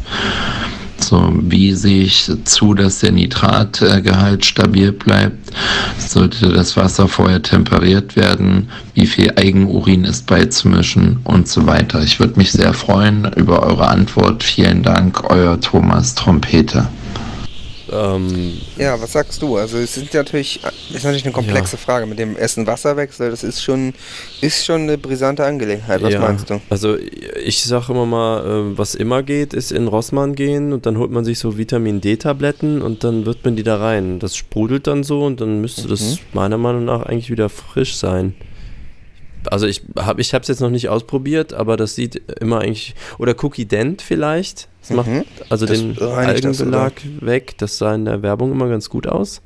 So, wie sehe ich zu, dass der Nitratgehalt stabil bleibt? Sollte das Wasser vorher temperiert werden? Wie viel Eigenurin ist beizumischen? Und so weiter. Ich würde mich sehr freuen über eure Antwort. Vielen Dank, euer Thomas Trompete. Ähm, Ja, was sagst du? Also es sind natürlich, ist natürlich eine komplexe Frage mit dem Essen-Wasserwechsel. Das ist schon, ist schon eine brisante Angelegenheit. Was ja, meinst du? Also ich sage immer mal, äh, was immer geht, ist in Rossmann gehen und dann holt man sich so Vitamin D-Tabletten und dann wird man die da rein. Das sprudelt dann so und dann müsste Mhm. das meiner Meinung nach eigentlich wieder frisch sein. Also ich habe ich es jetzt noch nicht ausprobiert, aber das sieht immer eigentlich oder Cookie Dent vielleicht. Das macht Mhm. also Das den reinigt das, Algenbelag weg. Das sah in der Werbung immer ganz gut aus.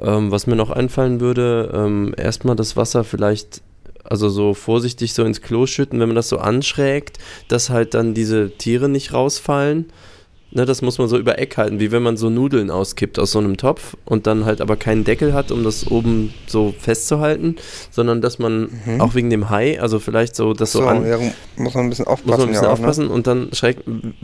Ähm, was mir noch einfallen würde, ähm, erstmal das Wasser vielleicht, also so vorsichtig so ins Klo schütten, wenn man das so anschrägt, dass halt dann diese Tiere nicht rausfallen. Ne, das muss man so über Eck halten, wie wenn man so Nudeln auskippt aus so einem Topf und dann halt aber keinen Deckel hat, um das oben so festzuhalten, sondern dass man auch wegen dem Hai, also vielleicht so das so, So, an, ja, muss man ein bisschen aufpassen. muss man ein bisschen ja, auch, aufpassen und dann schräg,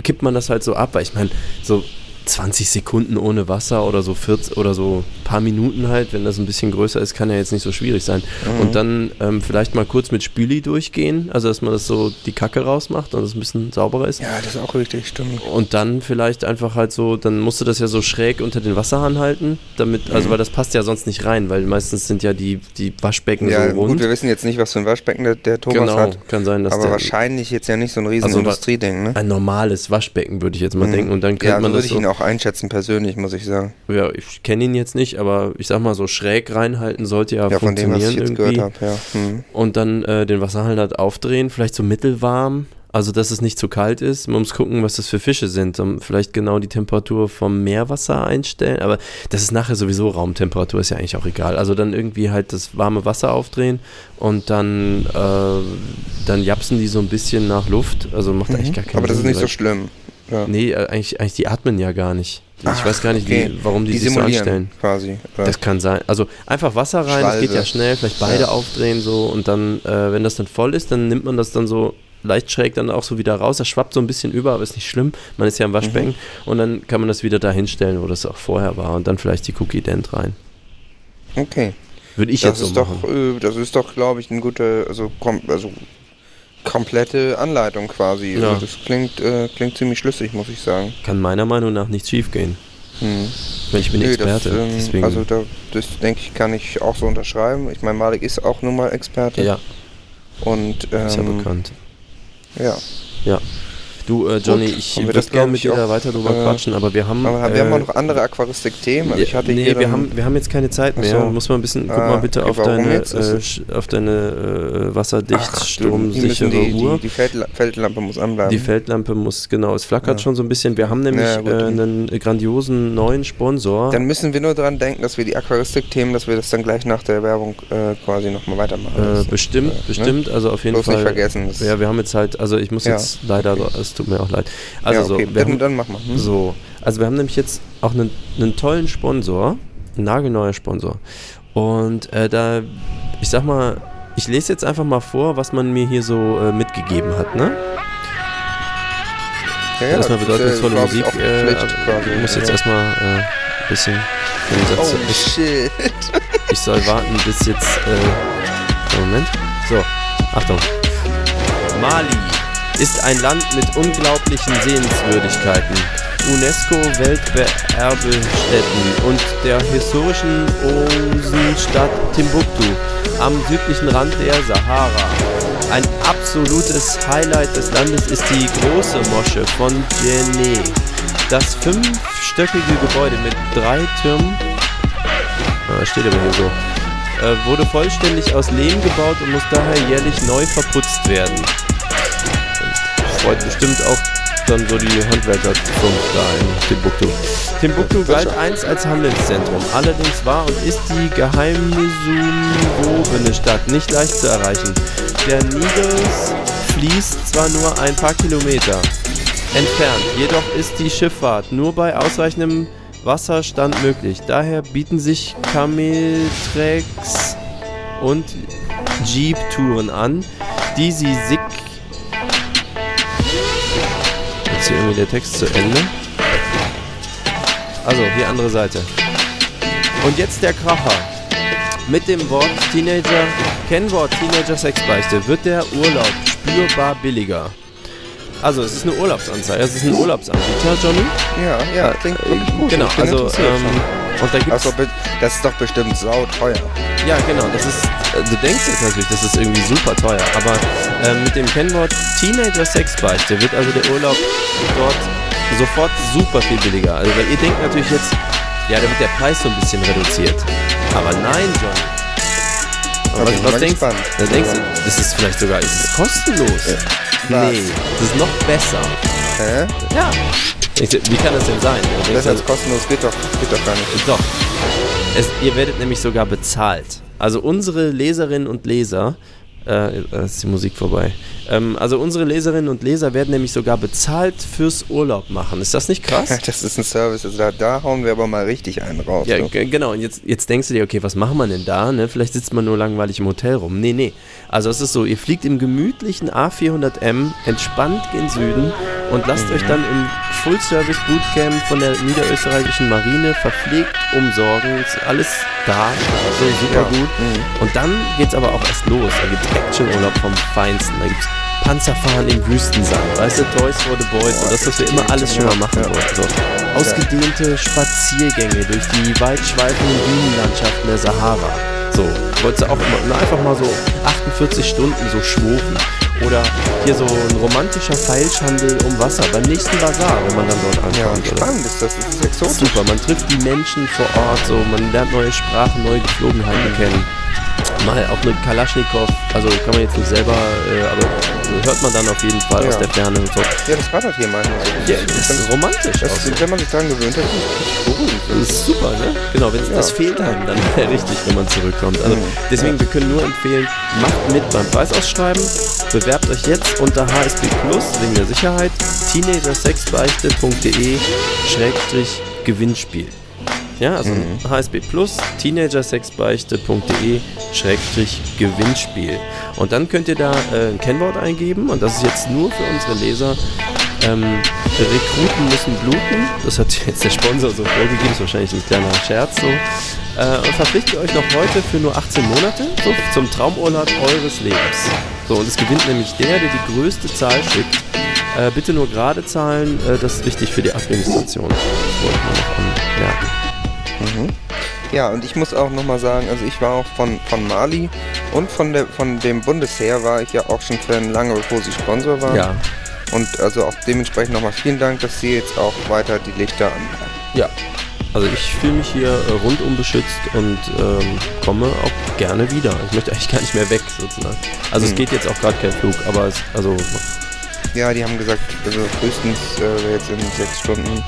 kippt man das halt so ab, weil ich meine, so 20 Sekunden ohne Wasser oder so 40 oder so ein paar Minuten halt, wenn das ein bisschen größer ist, kann ja jetzt nicht so schwierig sein. Mhm. Und dann ähm, vielleicht mal kurz mit Spüli durchgehen, also dass man das so die Kacke rausmacht und es ein bisschen sauberer ist. Ja, das ist auch richtig, stimmt. Und dann vielleicht einfach halt so, dann musst du das ja so schräg unter den Wasserhahn halten, damit, Mhm. also weil das passt ja sonst nicht rein, weil meistens sind ja die, die Waschbecken Ja, so rund. gut, wir wissen jetzt nicht, was für ein Waschbecken der, der Thomas genau, hat. kann sein, dass Aber der, wahrscheinlich jetzt ja nicht so ein riesen Also Industrieding, ne? ein normales Waschbecken, würde ich jetzt mal Mhm. denken. Und dann könnte Ja, so man würde das ich so, auch einschätzen, persönlich, muss ich sagen. ja, ich kenne ihn jetzt nicht, aber ich sag mal so schräg reinhalten sollte ja, Ja, von dem, was funktionieren ich jetzt irgendwie. gehört habe, ja. Hm. Und dann äh, den Wasserhahn halt aufdrehen, vielleicht so mittelwarm, also dass es nicht zu kalt ist. Man muss gucken, was das für Fische sind. Dann vielleicht genau die Temperatur vom Meerwasser einstellen, aber das ist nachher sowieso Raumtemperatur, ist ja eigentlich auch egal. Also dann irgendwie halt das warme Wasser aufdrehen und dann, äh, dann japsen die so ein bisschen nach Luft. Also macht eigentlich gar keinen Mhm. Aber das ist Sinn, nicht so schlimm. Ja. Nee, äh, eigentlich, eigentlich die atmen ja gar nicht. Ich Ach, weiß gar nicht, okay. wie, warum die, Die sich so anstellen. quasi. oder? Das kann sein. Also einfach Wasser rein, das geht Schwalbe. ja schnell, vielleicht beide Ja. aufdrehen so und dann, äh, wenn das dann voll ist, dann nimmt man das dann so leicht schräg dann auch so wieder raus. Das schwappt so ein bisschen über, aber ist nicht schlimm. Man ist ja im Waschbecken Mhm. und dann kann man das wieder da hinstellen, wo das auch vorher war und dann vielleicht die Cookie Dent rein. okay. Würde ich Das jetzt so ist doch, machen. äh, das ist doch, glaube ich, eine gute, also, kom also komplette Anleitung quasi. Ja. Also das klingt, äh, klingt ziemlich schlüssig, muss ich sagen. Kann meiner Meinung nach nicht schief gehen. Hm. Ich, bin Nö, Experte, das, ähm, deswegen. also da, das denke ich, kann ich auch so unterschreiben. Ich meine, Malik ist auch nun mal Experte. ja, Und ähm, ist ja bekannt. ja. Ja. Du, äh, Johnny, ich würde das, gerne mit dir da weiter drüber äh, quatschen, aber wir haben. Aber wir haben äh, auch noch andere Aquaristik-Themen. Also ich hatte nee, hier wir haben, wir haben jetzt keine Zeit mehr. So. Du musst mal ein bisschen, guck Ah, mal bitte okay, auf deine, äh, auf deine äh, wasserdicht, Ach, du, die, Uhr. die, die Feldla Feldlampe muss anbleiben. Die Feldlampe muss, genau, es flackert Ja. schon so ein bisschen. Wir haben nämlich Ja, äh, einen grandiosen neuen Sponsor. Dann müssen wir nur dran denken, dass wir die Aquaristik-Themen, dass wir das dann gleich nach der Werbung äh, quasi nochmal weitermachen. Äh, bestimmt, äh, ne? bestimmt. Also auf jeden Bloß Fall. nicht vergessen. Ja, wir haben jetzt halt, also ich muss Ja. jetzt leider, es tut mir auch leid. Also ja, okay, so, wir dann, haben, dann mach mal. Hm? so, also wir haben nämlich jetzt auch einen, einen tollen Sponsor, einen nagelneuer Sponsor. Und äh, da, ich sag mal, ich lese jetzt einfach mal vor, was man mir hier so äh, mitgegeben hat, ne? ja, erstmal das äh, bedeutungsvolle glaub ich, Musik. Äh, quasi. ich muss jetzt Ja. erstmal äh, ein bisschen den Satz Oh ich, shit. ich soll warten, bis jetzt. Äh, Moment. So, Achtung. Mali ist ein Land mit unglaublichen Sehenswürdigkeiten, UNESCO-Welterbestätten und der historischen Osenstadt Timbuktu am südlichen Rand der Sahara. Ein absolutes Highlight des Landes ist die große Mosche von Djenné. Das fünfstöckige Gebäude mit drei Türmen Ah, steht aber hier so. Äh, wurde vollständig aus Lehm gebaut und muss daher jährlich neu verputzt werden. Freut bestimmt auch dann so die Handwerkerzunft da in Timbuktu. Timbuktu galt einst als Handelszentrum. Allerdings war und ist die geheimnisumwobene Stadt nicht leicht zu erreichen. Der Nigels fließt zwar nur ein paar Kilometer entfernt, jedoch ist die Schifffahrt nur bei ausreichendem Wasserstand möglich. Daher bieten sich Kameltreks und Jeep-Touren an, die sie Jetzt hier irgendwie der Text zu Ende. Also, hier andere Seite. Und jetzt der Kracher. Mit dem Wort Teenager, Kennwort Teenager Sexbeichte wird der Urlaub spürbar billiger. Also, es ist eine Urlaubsanzeige, es ist ein Urlaubsanbieter, Johnny. Ja, ja, klingt wirklich gut. Genau, also, ähm. Und da gibt's. Also, das ist doch bestimmt sauteuer. Ja, genau, das ist, äh, du denkst jetzt natürlich, das ist irgendwie super teuer, aber ähm, mit dem Kennwort Teenager Sexbeichte wird also der Urlaub dort sofort super viel billiger. Also, weil ihr denkt natürlich jetzt, ja, da wird der Preis so ein bisschen reduziert. Aber nein, Johnny. Da Aber was, was denkst, da denkst du, das ist vielleicht sogar, ist es kostenlos? Was? Nee, das ist noch besser. Hä? Ja. Ich, wie kann das denn sein? Denkst Besser also- als kostenlos geht doch, geht doch gar nicht. doch. Es, ihr werdet nämlich sogar bezahlt. Also unsere Leserinnen und Leser, äh, da ist die Musik vorbei. Ähm, also unsere Leserinnen und Leser werden nämlich sogar bezahlt fürs Urlaub machen. Ist das nicht krass? [laughs] Das ist ein Service. Also da, da hauen wir aber mal richtig einen raus. Ja, genau. Und jetzt, jetzt denkst du dir, okay, was machen wir denn da? Ne? Vielleicht sitzt man nur langweilig im Hotel rum. Nee, nee. Also es ist so, ihr fliegt im gemütlichen A400M entspannt gen Süden und lasst euch dann im Full-Service Bootcamp von der niederösterreichischen Marine verpflegt umsorgen. Ist alles da. So super Ja. gut. Und dann geht's aber auch erst los. Da gibt's Actionurlaub vom Feinsten. Da gibt's Panzerfahren im Wüstensand. Weißt du, Toys for the Boys. Und das, was wir immer alles schon mal machen Ja. wollten. So. Ausgedehnte Spaziergänge durch die weitschweifenden Dünenlandschaften der Sahara. So, wolltest du auch immer, na, einfach mal so 48 Stunden so schwufen. Oder hier so ein romantischer Feilschhandel um Wasser beim nächsten Bazar, wenn man dann dort Ja, ankommt. oder? spannend ist das. Das ist exotisch. Super, man trifft die Menschen vor Ort, so man lernt neue Sprachen, neue Geflogenheiten kennen. Mal auch eine Kalaschnikow, also kann man jetzt nicht selber, äh, aber hört man dann auf jeden Fall aus Ja. der Ferne und so. Ja, das war doch hier manchmal so. Ja, das ist romantisch. Das ist, wenn man sich dran gewöhnt hat. Das ist super, ne? Genau, wenn, das fehlt einem dann [laughs] richtig, wenn man zurückkommt. Also deswegen, wir können nur empfehlen, macht mit beim Preisausschreiben, bewerbt euch jetzt unter HSB Plus wegen der Sicherheit, teenagersexbeichte.de Schrägstrich Gewinnspiel. Ja, also HSB Plus, teenagersexbeichte.de Schrägstrich Gewinnspiel. Und dann könnt ihr da äh, ein Kennwort eingeben und das ist jetzt nur für unsere Leser. Ähm, Rekruten müssen bluten. Das hat [laughs] jetzt der Sponsor so vorgegeben, ist wahrscheinlich ein kleiner Scherz so. Äh, und verpflichtet euch noch heute für nur 18 Monate so, zum Traumurlaub eures Lebens. So, und es gewinnt nämlich der, der die größte Zahl schickt. Äh, bitte nur gerade Zahlen, äh, das ist wichtig für die Administration. Das wollte nur noch anmerken. Ja, und ich muss auch nochmal sagen, also ich war auch von, von Mali und von, der, von dem Bundesheer war ich ja auch schon Fan lange, bevor sie Sponsor waren. Ja, Und also auch dementsprechend nochmal vielen Dank, dass Sie jetzt auch weiter die Lichter antreiben. Ja. Also ich fühle mich hier äh, rundum beschützt und ähm, komme auch gerne wieder. Ich möchte eigentlich gar nicht mehr weg sozusagen. Also es Hm. geht jetzt auch gerade kein Flug, aber es, also Ja, die haben gesagt, also höchstens äh, jetzt in sechs Stunden.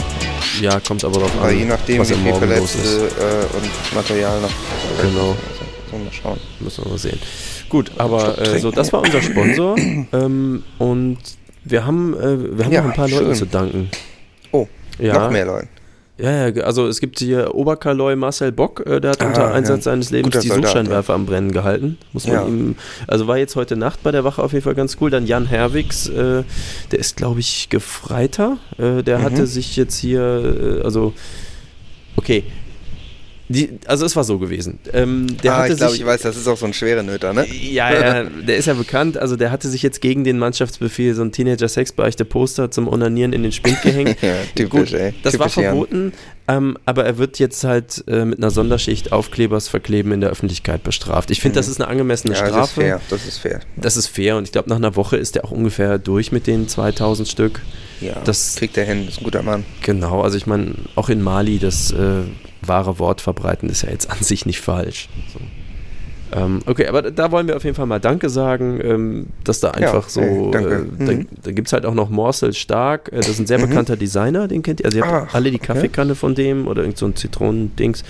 ja, kommt aber Aber an, je nachdem, was wie viel Verletzte äh, und Material noch. Genau. So, mal schauen. Müssen wir mal sehen. Gut, aber äh, so, das war unser Sponsor [clears throat] ähm, und wir haben, äh, wir haben Ja, noch ein paar Leuten schön. zu danken. Oh, Ja, Noch mehr Leute. Ja, ja, also es gibt hier Oberkaloi Marcel Bock, äh, der hat Ah, unter ja. Einsatz seines Lebens Guter die Suchscheinwerfer am Brennen gehalten. Muss man Ja. ihm, also war jetzt heute Nacht bei der Wache auf jeden Fall ganz cool. Dann Jan Herwigs, äh, der ist glaube ich Gefreiter. Äh, der Mhm. hatte sich jetzt hier, äh, also okay. Die, also es war so gewesen. Ähm, der ah, hatte ich glaube, ich weiß, das ist auch so ein schwerer Nöter, ne? ja, ja, der ist ja bekannt. Also der hatte sich jetzt gegen den Mannschaftsbefehl so ein Teenager-Sexbeichte-Poster zum Onanieren in den Spind gehängt. [laughs] Ja, typisch, Gut, ey. das war Typisch Jan. verboten, ähm, aber er wird jetzt halt äh, mit einer Sonderschicht Aufklebers verkleben in der Öffentlichkeit bestraft. Ich finde, das ist eine angemessene Mhm. Ja, Strafe. das ist fair. Das ist fair. Das ist fair und ich glaube, nach einer Woche ist er auch ungefähr durch mit den 2000 Stück. Ja, Das- kriegt er hin. Das ist ein guter Mann. Genau, also ich meine, auch in Mali das äh, wahre Wort verbreiten ist ja jetzt an sich nicht falsch. So. Ähm, okay, aber da wollen wir auf jeden Fall mal Danke sagen, ähm, dass da einfach so, ey, äh, da, Mhm. da gibt es halt auch noch Morsel Stark, äh, das ist ein sehr Mhm. bekannter Designer, den kennt ihr, also ihr habt Ach, alle die okay. Kaffeekanne von dem oder irgend so ein Zitronendings.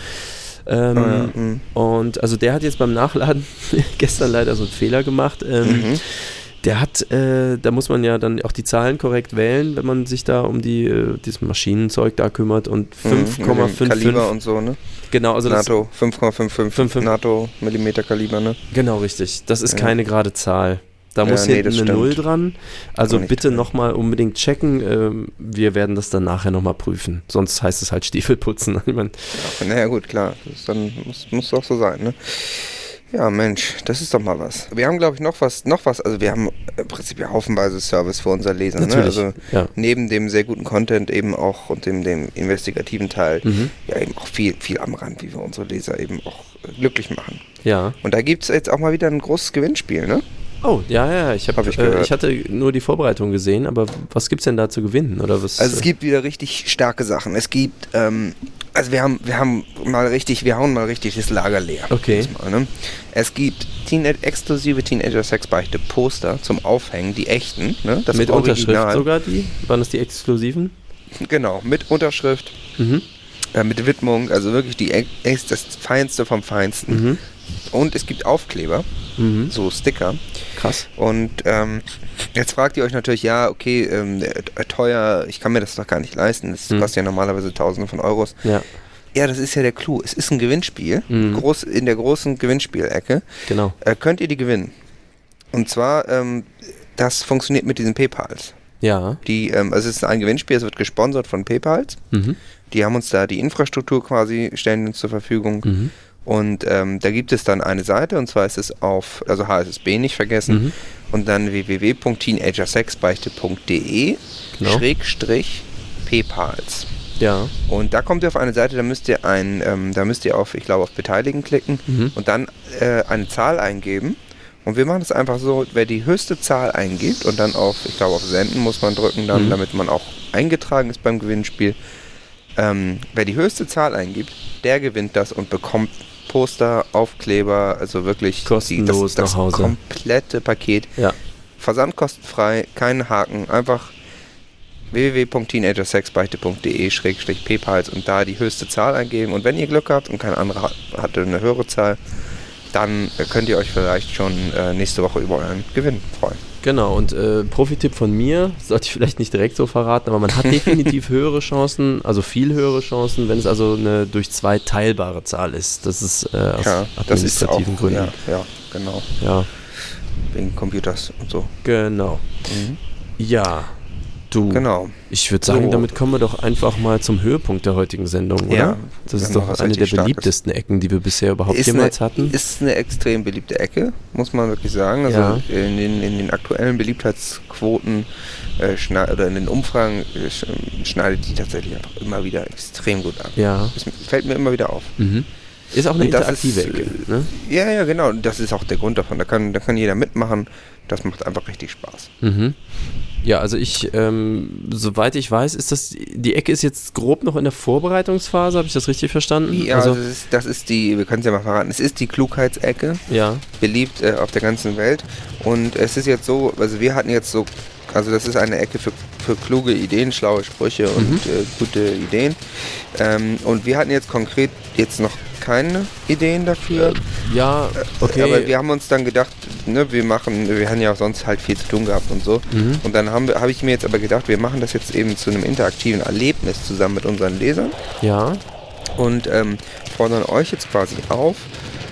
Ähm, ja, mhm. Und also der hat jetzt beim Nachladen [laughs] gestern leider so einen Fehler gemacht. Ähm, Mhm. Der hat, äh, da muss man ja dann auch die Zahlen korrekt wählen, wenn man sich da um die, äh, dieses Maschinenzeug da kümmert und Mhm, mit dem 5,55. Kaliber und so, ne? genau, also das, NATO 5,55 5,5. NATO Millimeter Kaliber, ne? genau richtig. Das ist Ja. keine gerade Zahl. Da Ja, muss nee, hinten eine. Null dran. Also bitte nochmal unbedingt checken. Ähm, wir werden das dann nachher nochmal prüfen. Sonst heißt es halt Stiefel putzen. [laughs] Ich mein, Ja, naja, gut, klar. Das dann muss, muss auch so sein, ne? Ja, Mensch, das ist doch mal was. Wir haben, glaube ich, noch was, noch was. Also wir haben im Prinzip ja haufenweise Service für unser Leser. Ne? Natürlich, Also ja. neben dem sehr guten Content eben auch und dem, dem investigativen Teil Mhm. ja eben auch viel, viel am Rand, wie wir unsere Leser eben auch äh, glücklich machen. ja. Und da gibt es jetzt auch mal wieder ein großes Gewinnspiel, ne? Oh, ja, ja, ich, hab, Hab ich äh, ich hatte nur die Vorbereitung gesehen, aber was gibt's denn da zu gewinnen? Oder was? Also es gibt wieder richtig starke Sachen. Es gibt, ähm, also wir haben, wir haben mal richtig, wir hauen mal richtig das Lager leer. Okay. Diesmal, ne? Es gibt Teenage, exklusive Teenager Sex Beichte Poster zum Aufhängen, die echten, ne? Das mit Unterschrift Original. sogar die? Waren das die exklusiven? Genau, mit Unterschrift, Mhm. äh, mit Widmung, also wirklich die das Feinste vom Feinsten. Mhm. Und es gibt Aufkleber, Mhm. so Sticker. Krass. Und ähm, jetzt fragt ihr euch natürlich, ja, okay, ähm, äh, teuer, ich kann mir das doch gar nicht leisten. Das Hm. kostet ja normalerweise Tausende von Euros. Ja, Ja, das ist ja der Clou. Es ist ein Gewinnspiel. Mhm. Groß, in der großen Gewinnspielecke genau. äh, könnt ihr die gewinnen. Und zwar, ähm, das funktioniert mit diesen PayPals. Ja. Die, ähm, also es ist ein Gewinnspiel, es wird gesponsert von PayPals. Mhm. Die haben uns da die Infrastruktur quasi, stellen uns zur Verfügung. Mhm. Und ähm, da gibt es dann eine Seite, und zwar ist es auf, also HSSB nicht vergessen, Mhm. und dann www.teenagersexbeichte.de Genau. Schrägstrich PayPals. Ja. Und da kommt ihr auf eine Seite, da müsst ihr ein, ähm, da müsst ihr auf, ich glaube, auf Beteiligen klicken Mhm. und dann äh, eine Zahl eingeben. Und wir machen es einfach so, wer die höchste Zahl eingibt und dann auf, ich glaube, auf Senden muss man drücken, dann, Mhm. damit man auch eingetragen ist beim Gewinnspiel. Ähm, wer die höchste Zahl eingibt, der gewinnt das und bekommt Poster, Aufkleber, also wirklich Kostenlos die, das, das nach Hause. komplette Paket. Ja. Versand kostenfrei, keinen Haken, einfach www.teenagersexbeichte.de-paypals und da die höchste Zahl eingeben. Und wenn ihr Glück habt und kein anderer hat- hatte eine höhere Zahl, dann äh, könnt ihr euch vielleicht schon äh, nächste Woche über euren Gewinn freuen. Genau, und äh, Profitipp von mir, sollte ich vielleicht nicht direkt so verraten, aber man hat [laughs] definitiv höhere Chancen, also viel höhere Chancen, wenn es also eine durch zwei teilbare Zahl ist. Das ist äh, aus Ja, ist auch, administrativen Gründen. ja, ja, genau, Ja, wegen Computers und so. genau. Ja, du, Genau. ich würde sagen, So. damit kommen wir doch einfach mal zum Höhepunkt der heutigen Sendung, oder? Ja, das ist doch eine der beliebtesten Ecken, die wir bisher überhaupt Ist jemals eine, hatten. Ist eine extrem beliebte Ecke, muss man wirklich sagen. Also Ja. in, den, in den aktuellen Beliebtheitsquoten äh, oder in den Umfragen äh, sch- schneidet die tatsächlich einfach immer wieder extrem gut ab. ja. Das fällt mir immer wieder auf. Mhm. Ist auch eine interaktive ist, Ecke. Ne? Ja, ja, genau. Das ist auch der Grund davon. Da kann, da kann jeder mitmachen. Das macht einfach richtig Spaß. Mhm. Ja, also ich, ähm, soweit ich weiß, ist das, die Ecke ist jetzt grob noch in der Vorbereitungsphase, habe ich das richtig verstanden? Ja, also, das, ist, das ist die, wir können es ja mal verraten, es ist die Klugheitsecke, ja, beliebt äh, auf der ganzen Welt. Und es ist jetzt so, also wir hatten jetzt so, also das ist eine Ecke für, für kluge Ideen, schlaue Sprüche und Mhm. äh, gute Ideen. Ähm, und wir hatten jetzt konkret jetzt noch keine Ideen dafür. ja, okay. Aber wir haben uns dann gedacht, ne, wir machen, wir haben ja auch sonst halt viel zu tun gehabt und so. Mhm. Und dann habe hab ich mir jetzt aber gedacht, wir machen das jetzt eben zu einem interaktiven Erlebnis zusammen mit unseren Lesern ja, und ähm, fordern euch jetzt quasi auf,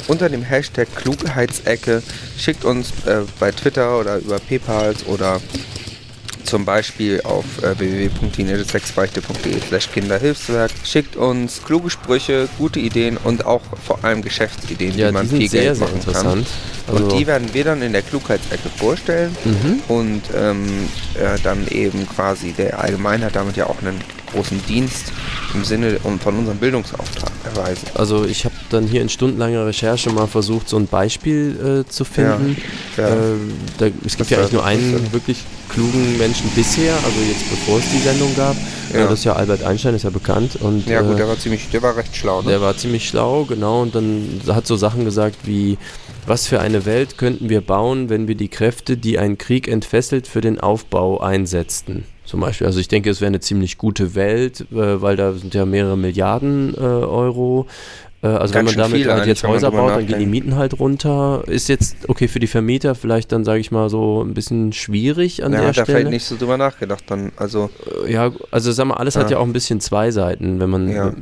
unter dem Hashtag Klugheitsecke schickt uns äh, bei Twitter oder über PayPal oder zum Beispiel auf äh, www.teenagersexbeichte.de slash Kinderhilfswerk. Schickt uns kluge Sprüche, gute Ideen und auch vor allem Geschäftsideen, ja, wie man die viel sehr, Geld sehr machen interessant. kann. Also, und die werden wir dann in der Klugheitsecke vorstellen mhm. und ähm, äh, dann eben quasi der Allgemeinheit damit ja auch einen großen Dienst im Sinne von unserem Bildungsauftrag erweisen. Also ich habe dann hier in stundenlanger Recherche mal versucht, so ein Beispiel äh, zu finden. Ja. Äh, da, es gibt Was ja eigentlich nur das einen wirklich klugen Menschen bisher, also jetzt bevor es die Sendung gab. Ja. Das ist ja Albert Einstein, ist ja bekannt. Und, Ja gut, äh, der war ziemlich, der war recht schlau, ne? Der war ziemlich schlau, genau, und dann hat so Sachen gesagt wie, was für eine Welt könnten wir bauen, wenn wir die Kräfte, die ein Krieg entfesselt, für den Aufbau einsetzten? Zum Beispiel. Also ich denke, es wäre eine ziemlich gute Welt, äh, weil da sind ja mehrere Milliarden äh, Euro. Äh, also wenn Ganz man schön damit viel halt jetzt wenn man Häuser baut, dann gehen die. Mieten halt runter. Ist jetzt, okay, für die Vermieter vielleicht dann, sage ich mal, so ein bisschen schwierig an ja, der hat Stelle. vielleicht nicht so drüber nachgedacht dann. Also, Ja, also sag mal, alles hat Ja. ja auch ein bisschen zwei Seiten, wenn man Ja.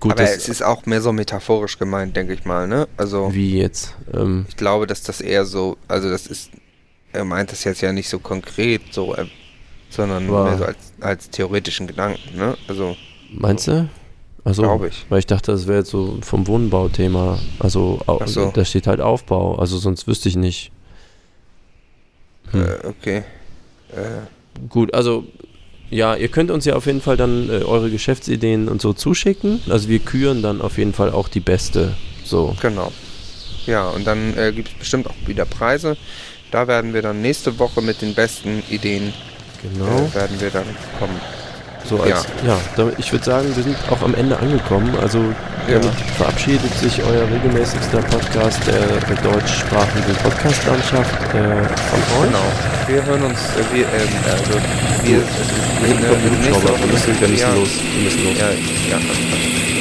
gut aber es ist auch mehr so metaphorisch gemeint, denke ich mal, ne? Also wie jetzt. Ähm, ich glaube, dass das eher so, also das ist, er meint das jetzt ja nicht so konkret, so, sondern Aber- mehr so als, als theoretischen Gedanken, ne? Also Meinst du? Also, Glaube ich. Weil ich dachte, das wäre jetzt so vom Wohnbauthema. Also, so. da steht halt Aufbau. Also, sonst wüsste ich nicht. Hm. äh, okay. Äh, Gut, also, ja, ihr könnt uns ja auf jeden Fall dann äh, eure Geschäftsideen und so zuschicken. Also, wir küren dann auf jeden Fall auch die beste. So. Genau. Ja, und dann äh, gibt es bestimmt auch wieder Preise. Da werden wir dann nächste Woche mit den besten Ideen Genau. äh, werden wir dann kommen. So als, ja, ja. ich würde sagen, wir sind auch am Ende angekommen. Also Ja. verabschiedet sich euer regelmäßigster Podcast der, der deutschsprachigen Podcast-Landschaft äh, von euch. Genau. Wir hören uns, äh, wir, ähm, also wir, äh, kommt ein nächste Hubschrauber. Woche Wir müssen, wir müssen los. Wir müssen los. Ja, ja,